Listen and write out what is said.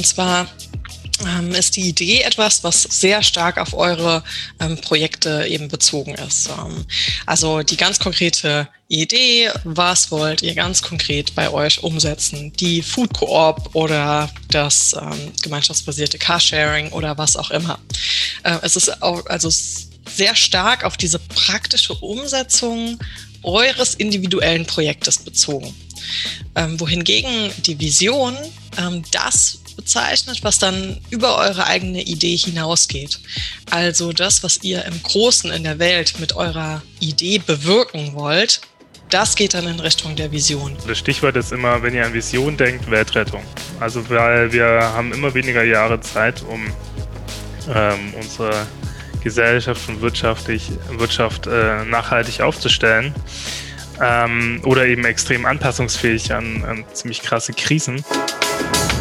Und zwar ähm, ist die Idee etwas, was sehr stark auf eure ähm, Projekte eben bezogen ist. Ähm, also die ganz konkrete Idee, was wollt ihr ganz konkret bei euch umsetzen? Die Food Coop oder das ähm, gemeinschaftsbasierte Carsharing oder was auch immer. Äh, es ist auch, also sehr stark auf diese praktische Umsetzung eures individuellen Projektes bezogen. Ähm, wohingegen die Vision ähm, das bezeichnet, was dann über eure eigene Idee hinausgeht. Also das, was ihr im Großen in der Welt mit eurer Idee bewirken wollt, das geht dann in Richtung der Vision. Das Stichwort ist immer, wenn ihr an Vision denkt, Weltrettung. Also weil wir haben immer weniger Jahre Zeit, um ähm, unsere Gesellschaft und wirtschaftlich, Wirtschaft äh, nachhaltig aufzustellen. Ähm, oder eben extrem anpassungsfähig an, an ziemlich krasse Krisen.